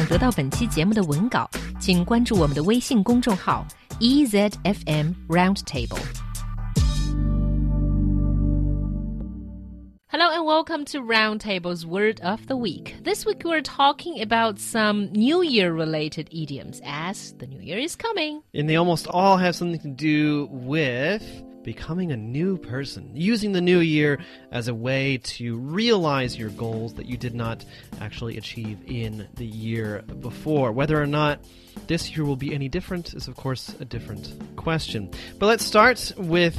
想得到本期节目的文稿，请关注我们的微信公众号 EZFM Roundtable。Hello and welcome to Roundtable's Word of the Week. This week we're talking about some New Year related idioms as the New Year is coming. And they almost all have something to do with becoming a new person, using the new year as a way to realize your goals that you did not actually achieve in the year before. Whether or not this year will be any different is, of course, a different question. But let's start with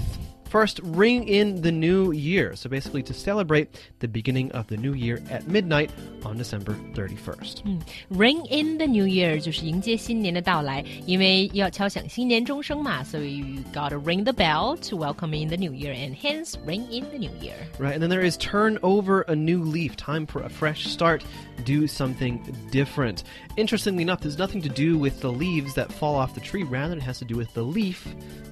First, ring in the new year. So basically, to celebrate the beginning of the new year at midnight on December 31st. Mm. Ring in the new year 就是迎接新年的到来，因为要敲响新年钟声嘛，所以 you gotta ring the bell to welcome in the new year, and hence ring in the new year. Right, and then there is turn over a new leaf. Time for a fresh start. Do something different. Interestingly enough, there's nothing to do with the leaves that fall off the tree. Rather, it has to do with the leaf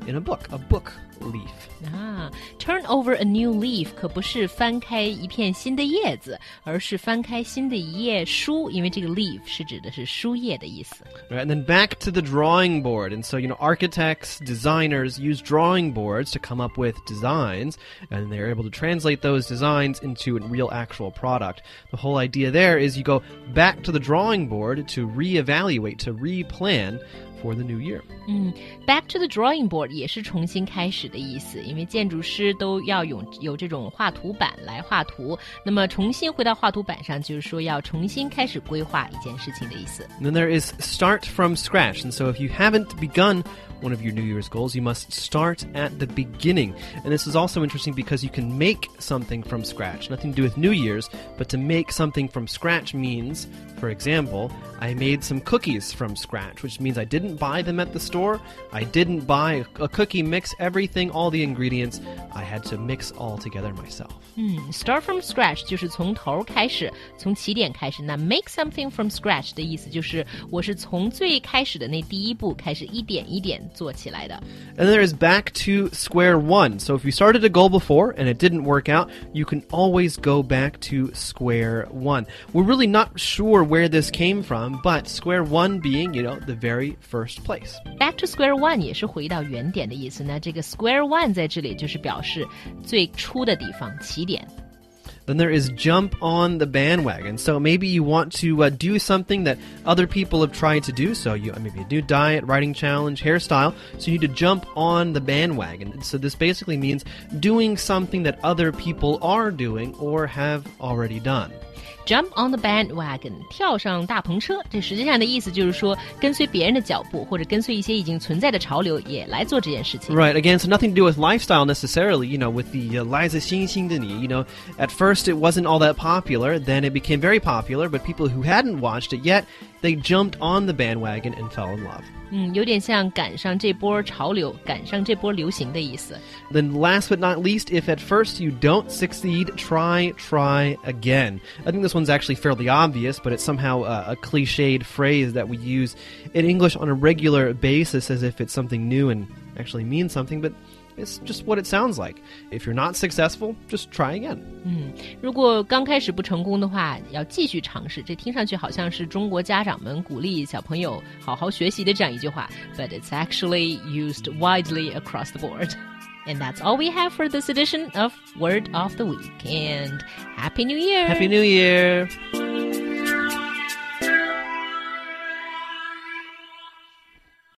in a book, a book leaf. 啊，turn over a new leaf 可不是翻开一片新的叶子，而是翻开新的一页书，因为这个 leaf 是指的是书页的意思。Right, and then back to the drawing board. And so, you know, architects, designers use drawing boards to come up with designs, and they're able to translate those designs into a real actual product. The whole idea there is you go back to the drawing board to reevaluate, to replan for the new year. 嗯，back to the drawing board 也是重新开始的意思，因为建筑师都要有有这种画图板来画图。那么重新回到画图板上，就是说要重新开始规划一件事情的意思。And then there is start from scratch, and so if you haven't begun one of your New Year's goals, you must start at the beginning. And this is also interesting because you can make something from scratch. Nothing to do with New Year's, but to make something from scratch means, for example, I made some cookies from scratch, which means I didn't buy them at the store. I didn't buy a cookie mix, everything, all the ingredients. I had to mix all together myself. 嗯，start from scratch 就是从头开始，从起点开始。那 make something from scratch 的意思就是我是从最开始的那第一步开始，一点一点做起来的。And there is back to square one. So if you started a goal before and it didn't work out, you can always go back to square one. We're really not sure where this came from but square one being, you know, the very first place. Back to square one 也是回到原点的意思。那这个 square one 在这里就是表示最初的地方，起点。Then there is jump on the bandwagon. So maybe you want to uh, do something that other people have tried to do. So you maybe a new diet, writing challenge, hairstyle. So you need to jump on the bandwagon. So this basically means doing something that other people are doing or have already done. Jump on the bandwagon，跳上大篷车。这实际上的意思就是说，跟随别人的脚步，或者跟随一些已经存在的潮流，也来做这件事情。Right. Again, so nothing to do with lifestyle necessarily. You know, with the uh, Liza You know, at first it wasn't all that popular. Then it became very popular. But people who hadn't watched it yet, they jumped on the bandwagon and fell in love. 嗯，有点像赶上这波潮流，赶上这波流行的意思。Then last but not least, if at first you don't succeed, try, try again. I think this one's actually fairly obvious, but it's somehow a, a cliched phrase that we use in English on a regular basis as if it's something new and actually means something, but it's just what it sounds like. If you're not successful, just try again. 嗯，如果刚开始不成功的话，要继续尝试。这听上去好像是中国家长们鼓励小朋友好好学习的这样一句话，but it's actually used widely across the board. And that's all we have for this edition of Word of the Week. And Happy New Year! Happy New Year!